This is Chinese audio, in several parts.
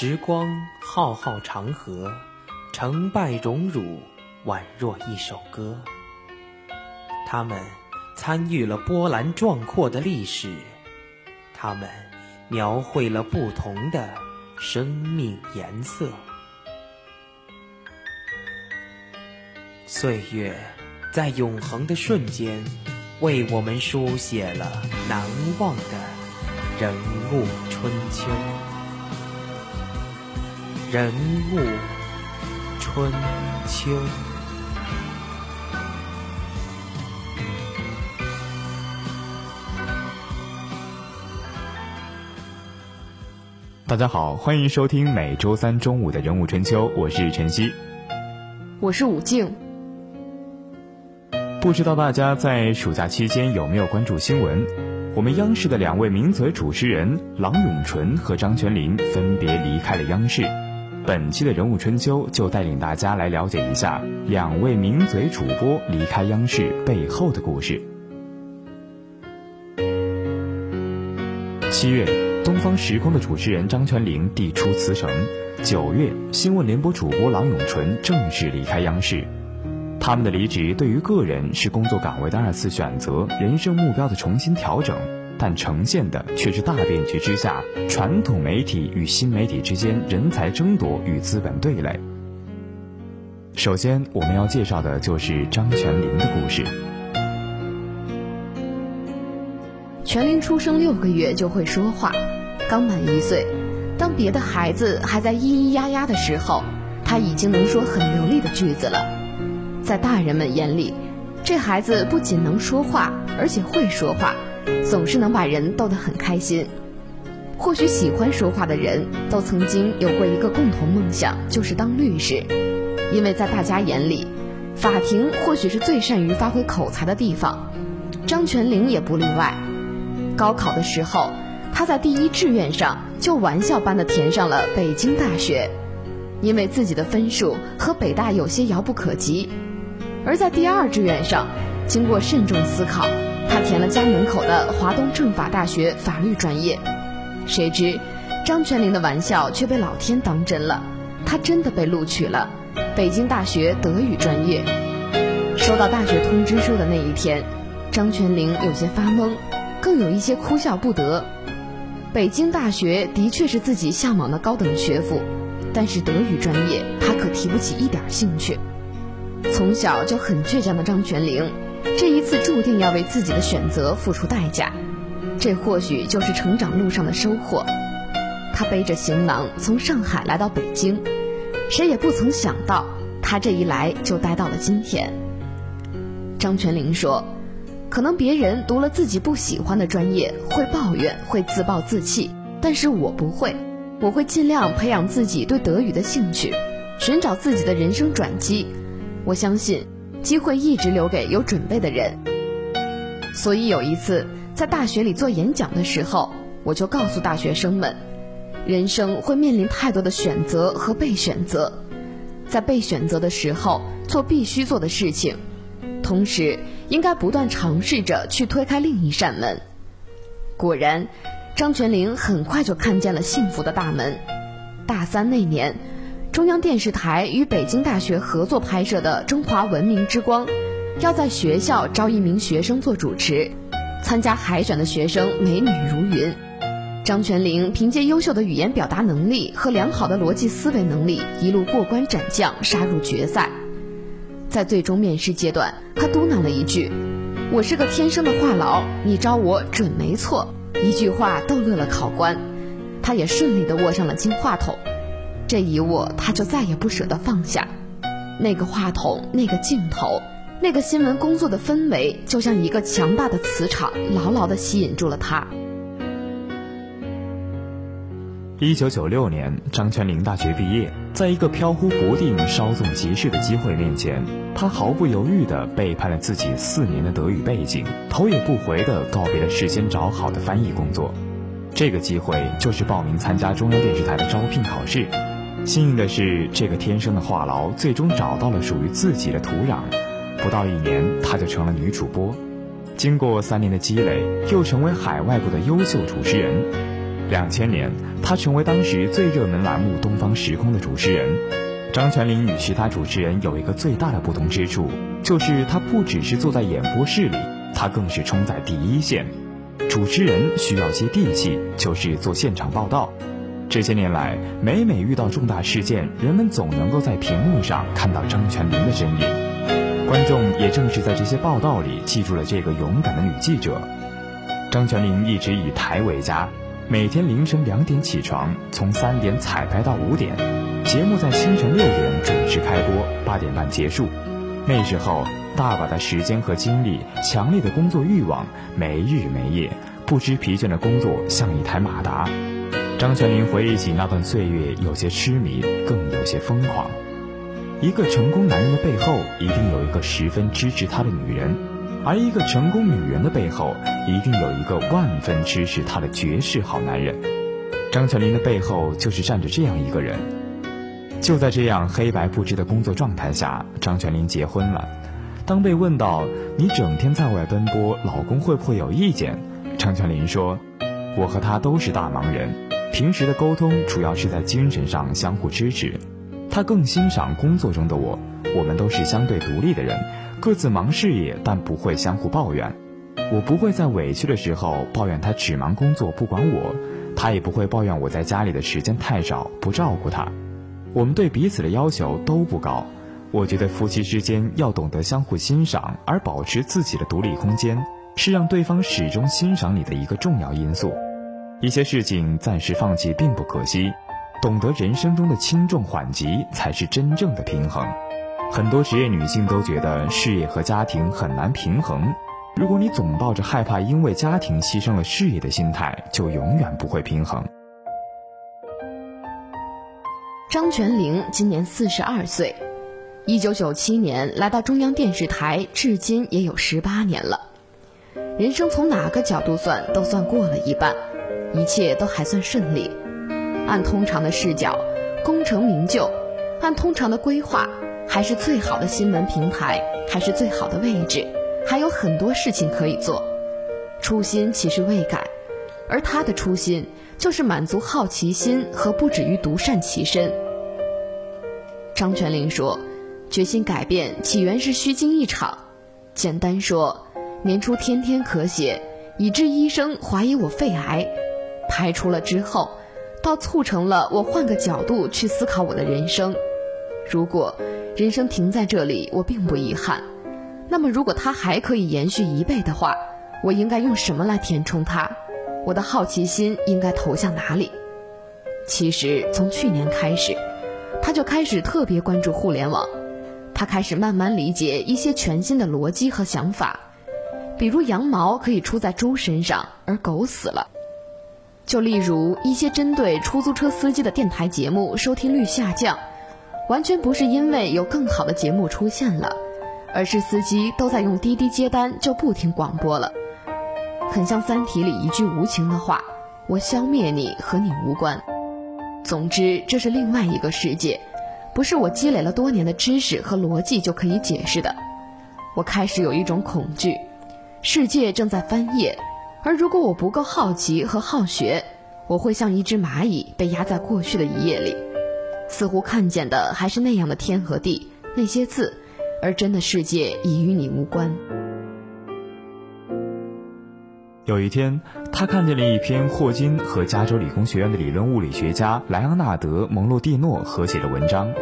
时光浩浩长河，成败荣辱宛若一首歌。他们参与了波澜壮阔的历史，他们描绘了不同的生命颜色。岁月在永恒的瞬间，为我们书写了难忘的人物春秋。人物春秋。大家好，欢迎收听每周三中午的人物春秋，我是晨曦，我是武静。不知道大家在暑假期间有没有关注新闻？我们央视的两位名嘴主持人郎永淳和张泉灵分别离开了央视。本期的人物春秋就带领大家来了解一下两位名嘴主播离开央视背后的故事。七月。东方时空的主持人张泉灵递出辞呈。九月，新闻联播主播郎永淳正式离开央视。他们的离职对于个人是工作岗位的二次选择，人生目标的重新调整，但呈现的却是大变局之下传统媒体与新媒体之间人才争夺与资本对垒。首先，我们要介绍的就是张泉灵的故事。泉灵出生六个月就会说话。刚满一岁，当别的孩子还在咿咿呀呀的时候，他已经能说很流利的句子了。在大人们眼里，这孩子不仅能说话，而且会说话，总是能把人逗得很开心。或许喜欢说话的人都曾经有过一个共同梦想，就是当律师，因为在大家眼里，法庭或许是最善于发挥口才的地方。张泉灵也不例外。高考的时候。他在第一志愿上就玩笑般的填上了北京大学，因为自己的分数和北大有些遥不可及。而在第二志愿上，经过慎重思考，他填了家门口的华东政法大学法律专业。谁知，张泉灵的玩笑却被老天当真了，他真的被录取了北京大学德语专业。收到大学通知书的那一天，张泉灵有些发懵，更有一些哭笑不得。北京大学的确是自己向往的高等学府，但是德语专业他可提不起一点兴趣。从小就很倔强的张泉灵，这一次注定要为自己的选择付出代价。这或许就是成长路上的收获。他背着行囊从上海来到北京，谁也不曾想到，他这一来就待到了今天。张泉灵说。可能别人读了自己不喜欢的专业会抱怨，会自暴自弃，但是我不会，我会尽量培养自己对德语的兴趣，寻找自己的人生转机。我相信，机会一直留给有准备的人。所以有一次在大学里做演讲的时候，我就告诉大学生们，人生会面临太多的选择和被选择，在被选择的时候做必须做的事情。同时，应该不断尝试着去推开另一扇门。果然，张泉灵很快就看见了幸福的大门。大三那年，中央电视台与北京大学合作拍摄的《中华文明之光》，要在学校招一名学生做主持。参加海选的学生美女如云，张泉灵凭借优秀的语言表达能力和良好的逻辑思维能力，一路过关斩将，杀入决赛。在最终面试阶段，他嘟囔了一句：“我是个天生的话痨，你招我准没错。”一句话逗乐了考官，他也顺利的握上了金话筒。这一握，他就再也不舍得放下。那个话筒，那个镜头，那个新闻工作的氛围，就像一个强大的磁场，牢牢的吸引住了他。一九九六年，张泉灵大学毕业，在一个飘忽不定、稍纵即逝的机会面前，他毫不犹豫地背叛了自己四年的德语背景，头也不回地告别了事先找好的翻译工作。这个机会就是报名参加中央电视台的招聘考试。幸运的是，这个天生的话痨最终找到了属于自己的土壤。不到一年，他就成了女主播。经过三年的积累，又成为海外部的优秀主持人。两千年，他成为当时最热门栏目《东方时空》的主持人。张泉灵与其他主持人有一个最大的不同之处，就是他不只是坐在演播室里，他更是冲在第一线。主持人需要接地气，就是做现场报道。这些年来，每每遇到重大事件，人们总能够在屏幕上看到张泉灵的身影。观众也正是在这些报道里记住了这个勇敢的女记者。张泉灵一直以台为家，每天凌晨两点起床，从三点彩排到五点，节目在清晨六点准时开播，八点半结束。那时候，大把的时间和精力，强烈的工作欲望，没日没夜，不知疲倦的工作像一台马达。张泉灵回忆起那段岁月，有些痴迷，更有些疯狂。一个成功男人的背后，一定有一个十分支持他的女人；而一个成功女人的背后，一定有一个万分支持她的绝世好男人。张泉灵的背后，就是站着这样一个人。就在这样黑白不知的工作状态下，张泉灵结婚了。当被问到“你整天在外奔波，老公会不会有意见？”张泉灵说：“我和他都是大忙人。”平时的沟通主要是在精神上相互支持，他更欣赏工作中的我。我们都是相对独立的人，各自忙事业，但不会相互抱怨。我不会在委屈的时候抱怨他只忙工作不管我，他也不会抱怨我在家里的时间太少不照顾他。我们对彼此的要求都不高。我觉得夫妻之间要懂得相互欣赏，而保持自己的独立空间，是让对方始终欣赏你的一个重要因素。一些事情暂时放弃并不可惜，懂得人生中的轻重缓急才是真正的平衡。很多职业女性都觉得事业和家庭很难平衡，如果你总抱着害怕因为家庭牺牲了事业的心态，就永远不会平衡。张泉灵今年四十二岁，一九九七年来到中央电视台，至今也有十八年了。人生从哪个角度算，都算过了一半。一切都还算顺利，按通常的视角，功成名就；按通常的规划，还是最好的新闻平台，还是最好的位置，还有很多事情可以做。初心其实未改，而他的初心就是满足好奇心和不止于独善其身。张泉灵说：“决心改变起源是虚惊一场，简单说，年初天天咳血，以致医生怀疑我肺癌。”排除了之后，倒促成了我换个角度去思考我的人生。如果人生停在这里，我并不遗憾。那么，如果它还可以延续一倍的话，我应该用什么来填充它？我的好奇心应该投向哪里？其实，从去年开始，他就开始特别关注互联网。他开始慢慢理解一些全新的逻辑和想法，比如羊毛可以出在猪身上，而狗死了。就例如一些针对出租车司机的电台节目收听率下降，完全不是因为有更好的节目出现了，而是司机都在用滴滴接单就不听广播了。很像《三体》里一句无情的话：“我消灭你和你无关。”总之，这是另外一个世界，不是我积累了多年的知识和逻辑就可以解释的。我开始有一种恐惧，世界正在翻页。而如果我不够好奇和好学，我会像一只蚂蚁被压在过去的一页里，似乎看见的还是那样的天和地那些字，而真的世界已与你无关。有一天，他看见了一篇霍金和加州理工学院的理论物理学家莱昂纳德·蒙洛蒂诺合写的文章。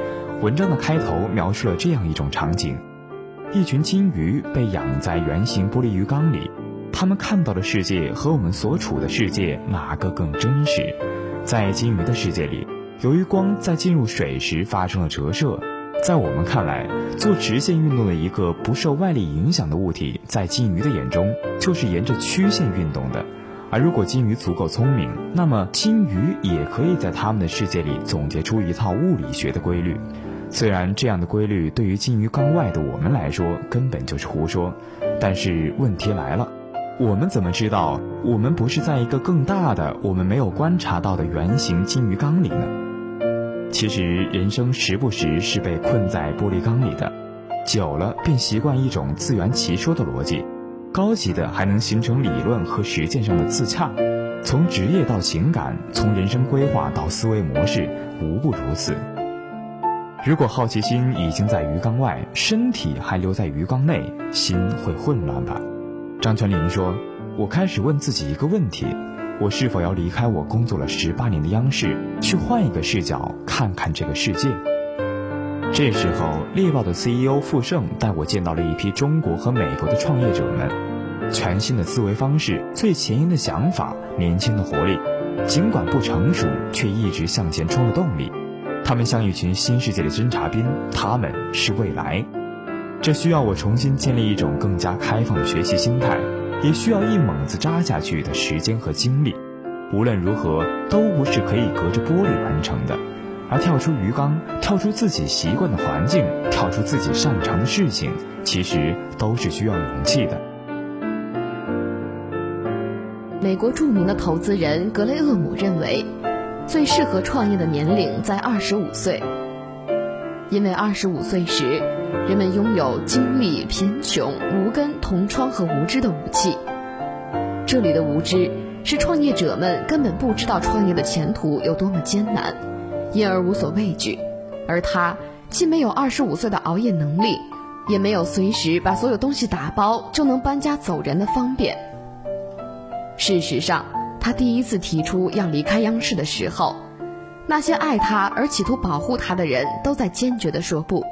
文章的开头描述了这样一种场景：一群金鱼被养在圆形玻璃鱼缸里。他们看到的世界和我们所处的世界哪个更真实？在金鱼的世界里，由于光在进入水时发生了折射，在我们看来，做直线运动的一个不受外力影响的物体，在金鱼的眼中就是沿着曲线运动的。而如果金鱼足够聪明，那么金鱼也可以在他们的世界里总结出一套物理学的规律。虽然这样的规律对于金鱼缸外的我们来说根本就是胡说，但是问题来了。我们怎么知道我们不是在一个更大的、我们没有观察到的圆形金鱼缸里呢？其实，人生时不时是被困在玻璃缸里的，久了便习惯一种自圆其说的逻辑，高级的还能形成理论和实践上的自洽。从职业到情感，从人生规划到思维模式，无不如此。如果好奇心已经在鱼缸外，身体还留在鱼缸内，心会混乱吧？张泉灵说：“我开始问自己一个问题：我是否要离开我工作了十八年的央视，去换一个视角看看这个世界？”这时候，猎豹的 CEO 傅盛带我见到了一批中国和美国的创业者们，全新的思维方式，最前沿的想法，年轻的活力，尽管不成熟，却一直向前冲的动力。他们像一群新世界的侦察兵，他们是未来。这需要我重新建立一种更加开放的学习心态，也需要一猛子扎下去的时间和精力。无论如何，都不是可以隔着玻璃完成的。而跳出鱼缸，跳出自己习惯的环境，跳出自己擅长的事情，其实都是需要勇气的。美国著名的投资人格雷厄姆认为。最适合创业的年龄在二十五岁，因为二十五岁时，人们拥有经历贫穷、无根、同窗和无知的武器。这里的无知是创业者们根本不知道创业的前途有多么艰难，因而无所畏惧。而他既没有二十五岁的熬夜能力，也没有随时把所有东西打包就能搬家走人的方便。事实上。他第一次提出要离开央视的时候，那些爱他而企图保护他的人都在坚决地说不。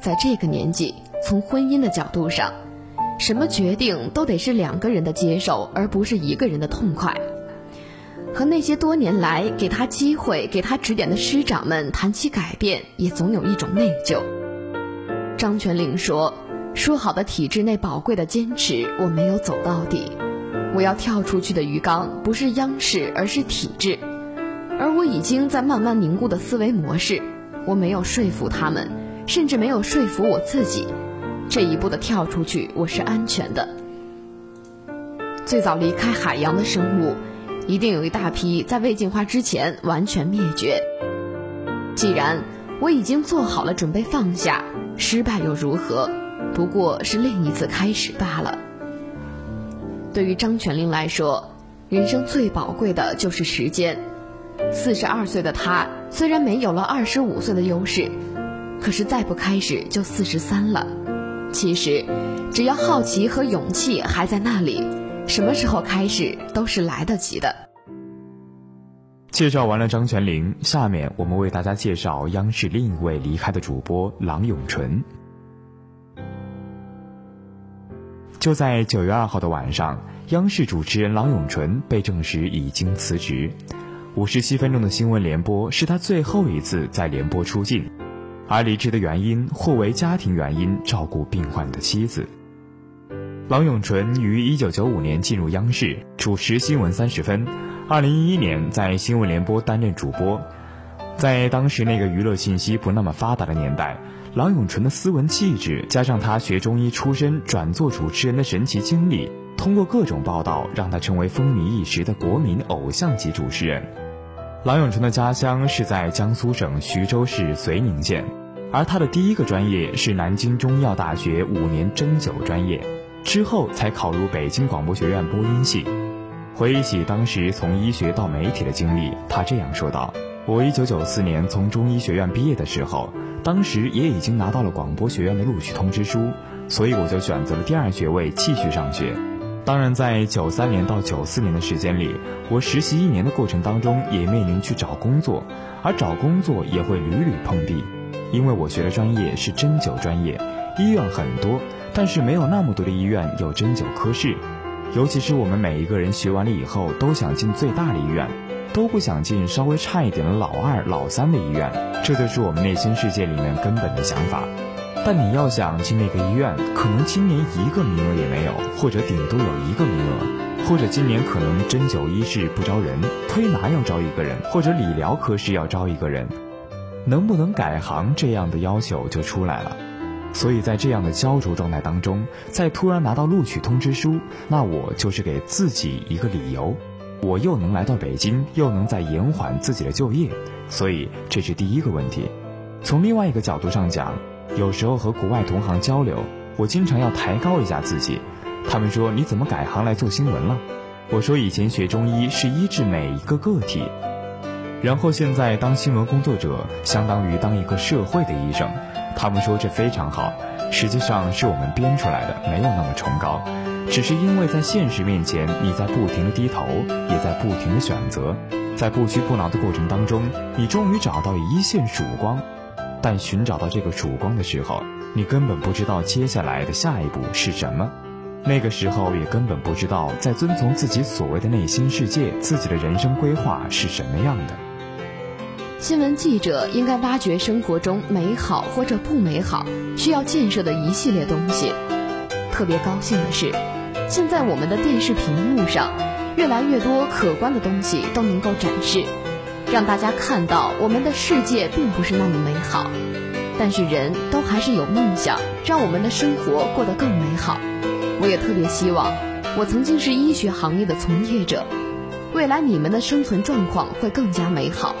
在这个年纪，从婚姻的角度上，什么决定都得是两个人的接受，而不是一个人的痛快。和那些多年来给他机会、给他指点的师长们谈起改变，也总有一种内疚。张泉灵说：“说好的体制内宝贵的坚持，我没有走到底。”我要跳出去的鱼缸不是央视，而是体制，而我已经在慢慢凝固的思维模式，我没有说服他们，甚至没有说服我自己，这一步的跳出去我是安全的。最早离开海洋的生物，一定有一大批在未进化之前完全灭绝。既然我已经做好了准备放下，失败又如何？不过是另一次开始罢了。对于张泉灵来说，人生最宝贵的就是时间。四十二岁的他虽然没有了二十五岁的优势，可是再不开始就四十三了。其实，只要好奇和勇气还在那里，什么时候开始都是来得及的。介绍完了张泉灵，下面我们为大家介绍央视另一位离开的主播郎永淳。就在九月二号的晚上，央视主持人郎永淳被证实已经辞职。五十七分钟的新闻联播是他最后一次在联播出镜，而离职的原因或为家庭原因，照顾病患的妻子。郎永淳于一九九五年进入央视，主持新闻三十分。二零一一年在新闻联播担任主播，在当时那个娱乐信息不那么发达的年代。郎永淳的斯文气质，加上他学中医出身转做主持人的神奇经历，通过各种报道，让他成为风靡一时的国民偶像级主持人。郎永淳的家乡是在江苏省徐州市绥宁县，而他的第一个专业是南京中医药大学五年针灸专业，之后才考入北京广播学院播音系。回忆起当时从医学到媒体的经历，他这样说道：“我一九九四年从中医学院毕业的时候。”当时也已经拿到了广播学院的录取通知书，所以我就选择了第二学位继续上学。当然，在九三年到九四年的时间里，我实习一年的过程当中也面临去找工作，而找工作也会屡屡碰壁，因为我学的专业是针灸专业，医院很多，但是没有那么多的医院有针灸科室，尤其是我们每一个人学完了以后都想进最大的医院。都不想进稍微差一点的老二、老三的医院，这就是我们内心世界里面根本的想法。但你要想进那个医院，可能今年一个名额也没有，或者顶多有一个名额，或者今年可能针灸医师不招人，推拿要招一个人，或者理疗科室要招一个人，能不能改行这样的要求就出来了。所以在这样的焦灼状态当中，在突然拿到录取通知书，那我就是给自己一个理由。我又能来到北京，又能再延缓自己的就业，所以这是第一个问题。从另外一个角度上讲，有时候和国外同行交流，我经常要抬高一下自己。他们说：“你怎么改行来做新闻了？”我说以前学中医是医治每一个个体，然后现在当新闻工作者，相当于当一个社会的医生。他们说这非常好，实际上是我们编出来的，没有那么崇高，只是因为在现实面前，你在不停的低头，也在不停的选择，在不屈不挠的过程当中，你终于找到一线曙光。但寻找到这个曙光的时候，你根本不知道接下来的下一步是什么。那个时候也根本不知道，在遵从自己所谓的内心世界，自己的人生规划是什么样的。新闻记者应该挖掘生活中美好或者不美好、需要建设的一系列东西。特别高兴的是，现在我们的电视屏幕上，越来越多可观的东西都能够展示，让大家看到我们的世界并不是那么美好，但是人都还是有梦想，让我们的生活过得更美好。我也特别希望，我曾经是医学行业的从业者，未来你们的生存状况会更加美好。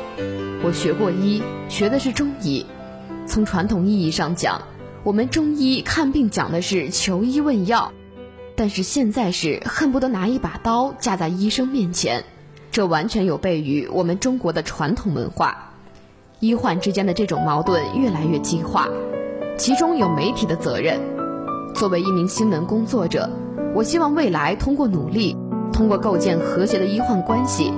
我学过医，学的是中医。从传统意义上讲，我们中医看病讲的是求医问药，但是现在是恨不得拿一把刀架在医生面前，这完全有悖于我们中国的传统文化。医患之间的这种矛盾越来越激化，其中有媒体的责任。作为一名新闻工作者，我希望未来通过努力，通过构建和谐的医患关系，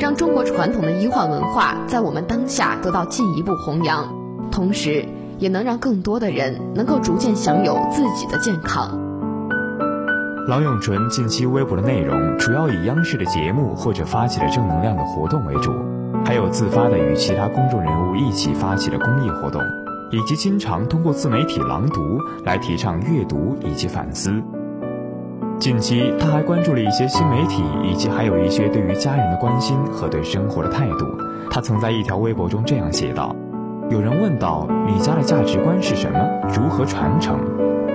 让中国传统的医患文化在我们当下得到进一步弘扬，同时也能让更多的人能够逐渐享有自己的健康。郎永淳近期微博的内容主要以央视的节目或者发起的正能量的活动为主，还有自发的与其他公众人物一起发起的公益活动。以及经常通过自媒体朗读来提倡阅读以及反思。近期他还关注了一些新媒体，以及还有一些对于家人的关心和对生活的态度。他曾在一条微博中这样写道：“有人问到你家的价值观是什么，如何传承？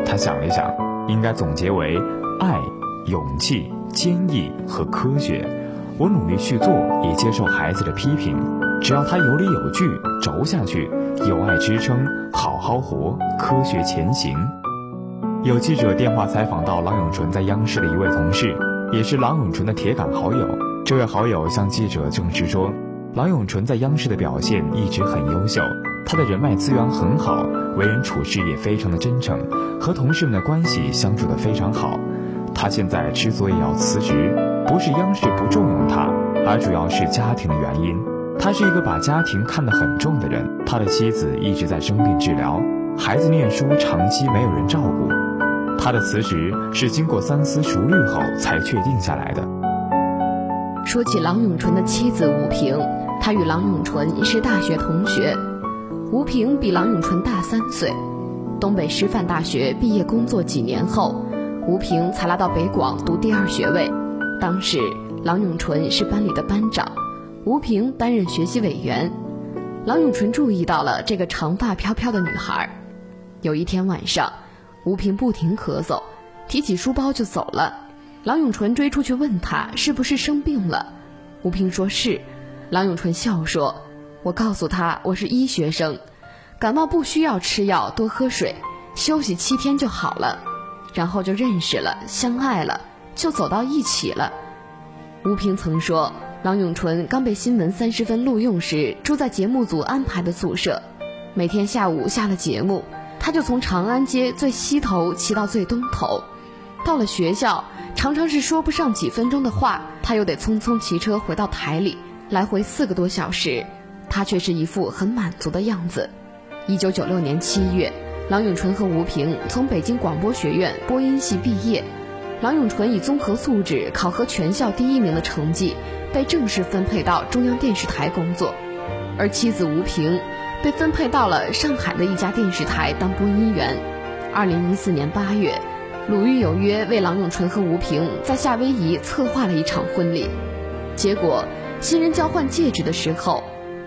他想了想，应该总结为爱、勇气、坚毅和科学。我努力去做，也接受孩子的批评，只要他有理有据，轴下去。”有爱支撑，好好活，科学前行。有记者电话采访到郎永淳在央视的一位同事，也是郎永淳的铁杆好友。这位好友向记者证实说，郎永淳在央视的表现一直很优秀，他的人脉资源很好，为人处事也非常的真诚，和同事们的关系相处的非常好。他现在之所以要辞职，不是央视不重用他，而主要是家庭的原因。他是一个把家庭看得很重的人，他的妻子一直在生病治疗，孩子念书长期没有人照顾，他的辞职是经过三思熟虑后才确定下来的。说起郎永淳的妻子吴萍，他与郎永淳是大学同学，吴萍比郎永淳大三岁，东北师范大学毕业工作几年后，吴平才来到北广读第二学位，当时郎永淳是班里的班长。吴平担任学习委员，郎永淳注意到了这个长发飘飘的女孩。有一天晚上，吴平不停咳嗽，提起书包就走了。郎永淳追出去问他是不是生病了，吴平说是。郎永淳笑说：“我告诉他我是医学生，感冒不需要吃药，多喝水，休息七天就好了。”然后就认识了，相爱了，就走到一起了。吴萍曾说。郎永淳刚被新闻三十分录用时，住在节目组安排的宿舍。每天下午下了节目，他就从长安街最西头骑到最东头。到了学校，常常是说不上几分钟的话，他又得匆匆骑车回到台里，来回四个多小时，他却是一副很满足的样子。一九九六年七月，郎永淳和吴萍从北京广播学院播音系毕业。郎永淳以综合素质考核全校第一名的成绩。被正式分配到中央电视台工作，而妻子吴萍被分配到了上海的一家电视台当播音员。二零一四年八月，鲁豫有约为郎永淳和吴萍在夏威夷策划了一场婚礼。结果，新人交换戒指的时候，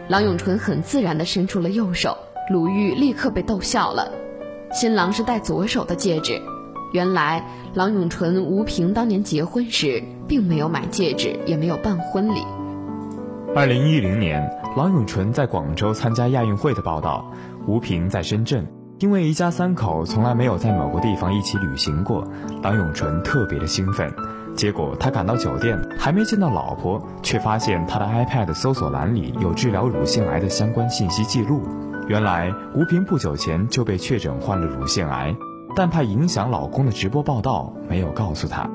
郎永淳很自然地伸出了右手，鲁豫立刻被逗笑了。新郎是戴左手的戒指。原来，郎永淳、吴萍当年结婚时并没有买戒指，也没有办婚礼。二零一零年，郎永淳在广州参加亚运会的报道，吴萍在深圳。因为一家三口从来没有在某个地方一起旅行过，郎永淳特别的兴奋。结果他赶到酒店，还没见到老婆，却发现他的 iPad 搜索栏里有治疗乳腺癌的相关信息记录。原来吴萍不久前就被确诊患了乳腺癌，但怕影响老公的直播报道，没有告诉他。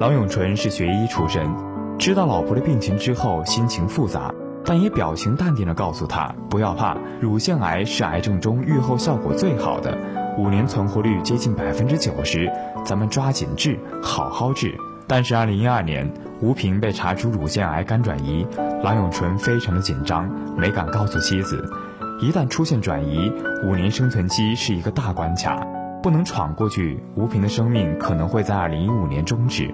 郎永淳是学医出身，知道老婆的病情之后，心情复杂，但也表情淡定地告诉他不要怕，乳腺癌是癌症中预后效果最好的，五年存活率接近百分之九十，咱们抓紧治，好好治。但是，二零一二年，吴萍被查出乳腺癌肝转移，郎永淳非常的紧张，没敢告诉妻子。一旦出现转移，五年生存期是一个大关卡，不能闯过去，吴平的生命可能会在二零一五年终止。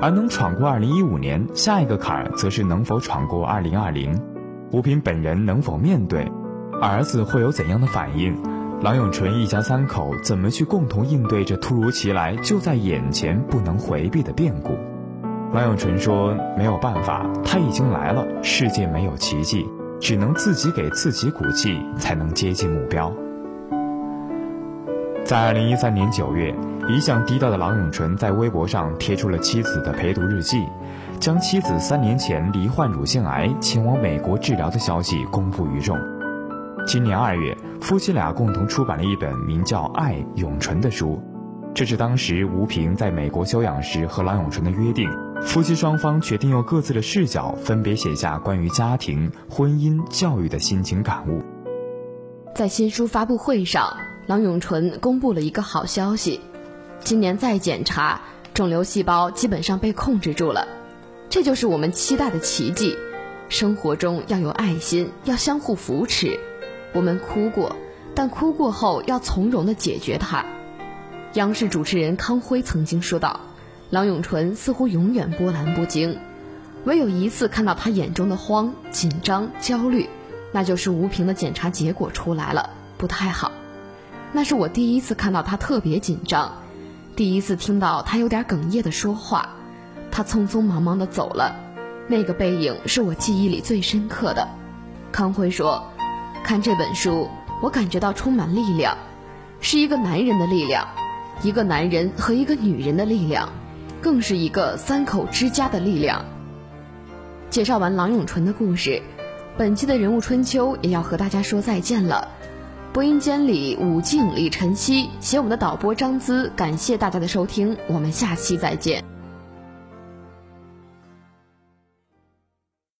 而能闯过二零一五年，下一个坎儿则是能否闯过二零二零。吴平本人能否面对，儿子会有怎样的反应？郎永淳一家三口怎么去共同应对这突如其来、就在眼前不能回避的变故？郎永淳说：“没有办法，他已经来了。世界没有奇迹，只能自己给自己鼓气，才能接近目标。”在二零一三年九月，一向低调的郎永淳在微博上贴出了妻子的陪读日记，将妻子三年前罹患乳腺癌、前往美国治疗的消息公布于众。今年二月，夫妻俩共同出版了一本名叫《爱永淳》的书，这是当时吴萍在美国休养时和郎永淳的约定。夫妻双方决定用各自的视角，分别写下关于家庭、婚姻、教育的心情感悟。在新书发布会上，郎永淳公布了一个好消息：今年再检查，肿瘤细胞基本上被控制住了。这就是我们期待的奇迹。生活中要有爱心，要相互扶持。我们哭过，但哭过后要从容的解决它。央视主持人康辉曾经说道：“郎永淳似乎永远波澜不惊，唯有一次看到他眼中的慌、紧张、焦虑，那就是吴萍的检查结果出来了，不太好。那是我第一次看到他特别紧张，第一次听到他有点哽咽的说话。他匆匆忙忙的走了，那个背影是我记忆里最深刻的。”康辉说。看这本书，我感觉到充满力量，是一个男人的力量，一个男人和一个女人的力量，更是一个三口之家的力量。介绍完郎永淳的故事，本期的人物春秋也要和大家说再见了。播音间里，武静、李晨曦，携我们的导播张姿，感谢大家的收听，我们下期再见。